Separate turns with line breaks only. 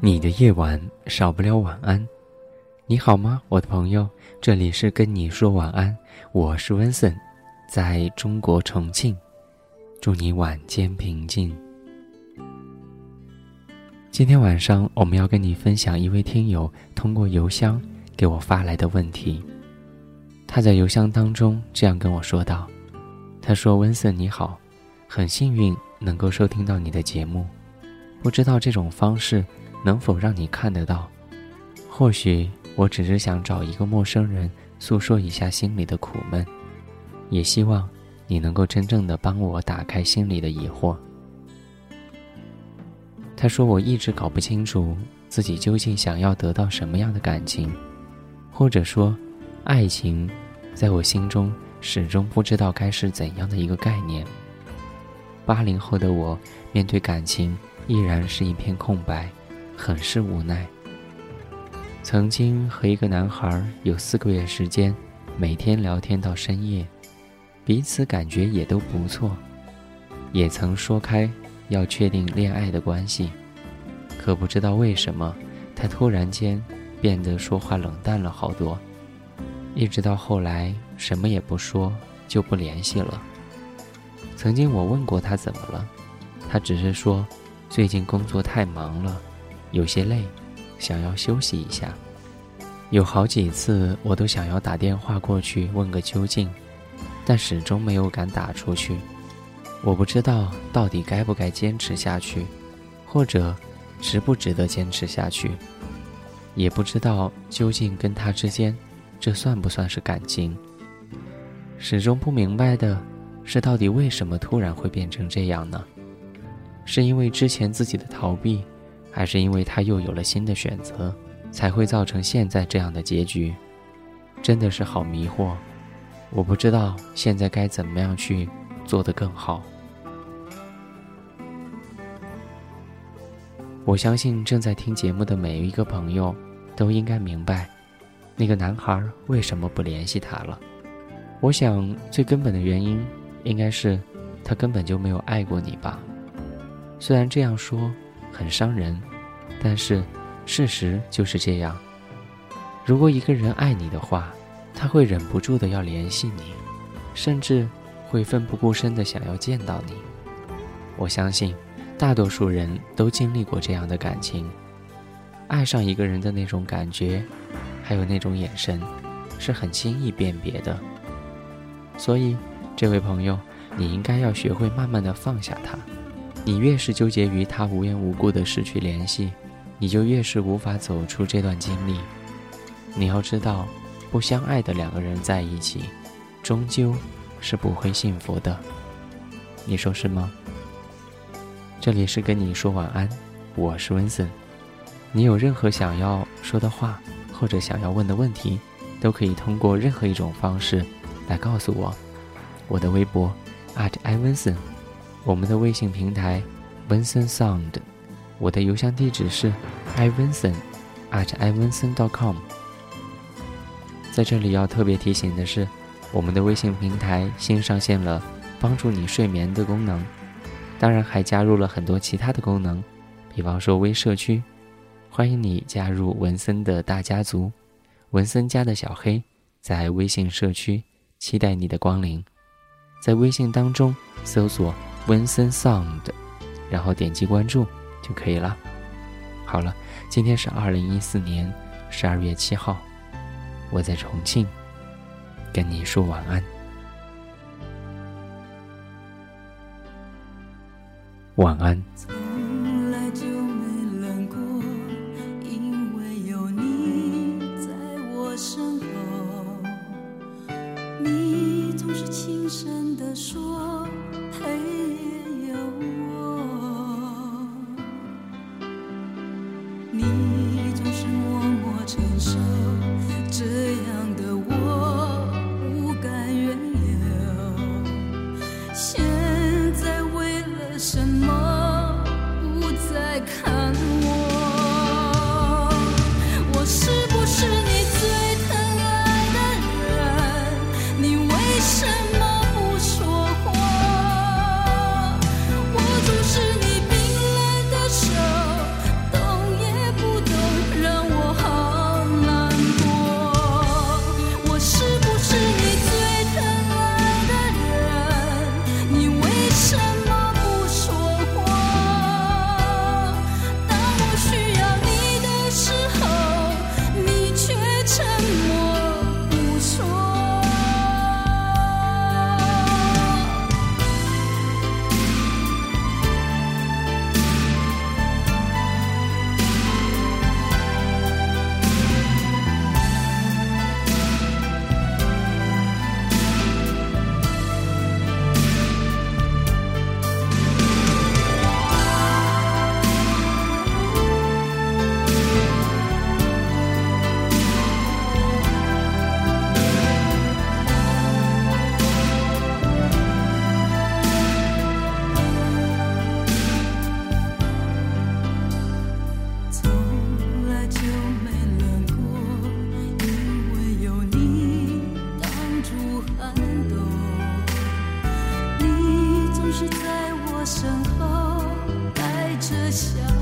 你的夜晚少不了晚安。你好吗，我的朋友？这里是跟你说晚安，我是温森，在中国重庆，祝你晚间平静。今天晚上我们要跟你分享一位听友通过邮箱给我发来的问题。他在邮箱当中这样跟我说道：“他说，温森你好，很幸运能够收听到你的节目，不知道这种方式能否让你看得到？或许我只是想找一个陌生人诉说一下心里的苦闷，也希望你能够真正的帮我打开心里的疑惑。”他说：“我一直搞不清楚自己究竟想要得到什么样的感情，或者说，爱情，在我心中始终不知道该是怎样的一个概念。八零后的我，面对感情依然是一片空白，很是无奈。曾经和一个男孩有四个月时间，每天聊天到深夜，彼此感觉也都不错，也曾说开。”要确定恋爱的关系，可不知道为什么，他突然间变得说话冷淡了好多，一直到后来什么也不说就不联系了。曾经我问过他怎么了，他只是说最近工作太忙了，有些累，想要休息一下。有好几次我都想要打电话过去问个究竟，但始终没有敢打出去。我不知道到底该不该坚持下去，或者值不值得坚持下去，也不知道究竟跟他之间，这算不算是感情？始终不明白的是，到底为什么突然会变成这样呢？是因为之前自己的逃避，还是因为他又有了新的选择，才会造成现在这样的结局？真的是好迷惑，我不知道现在该怎么样去。做得更好。我相信正在听节目的每一个朋友，都应该明白，那个男孩为什么不联系他了。我想最根本的原因，应该是他根本就没有爱过你吧。虽然这样说很伤人，但是事实就是这样。如果一个人爱你的话，他会忍不住的要联系你，甚至。会奋不顾身的想要见到你，我相信大多数人都经历过这样的感情，爱上一个人的那种感觉，还有那种眼神，是很轻易辨别的。所以，这位朋友，你应该要学会慢慢的放下他。你越是纠结于他无缘无故的失去联系，你就越是无法走出这段经历。你要知道，不相爱的两个人在一起，终究。是不会幸福的，你说是吗？这里是跟你说晚安，我是温森。你有任何想要说的话，或者想要问的问题，都可以通过任何一种方式来告诉我。我的微博 at ivinson，我们的微信平台 Vincent Sound，我的邮箱地址是 ivinson at ivinson dot com。在这里要特别提醒的是。我们的微信平台新上线了帮助你睡眠的功能，当然还加入了很多其他的功能，比方说微社区，欢迎你加入文森的大家族，文森家的小黑在微信社区期待你的光临，在微信当中搜索文森 sound，然后点击关注就可以了。好了，今天是二零一四年十二月七号，我在重庆。跟你说晚安，晚安。
感动你总是在我身后带
着笑。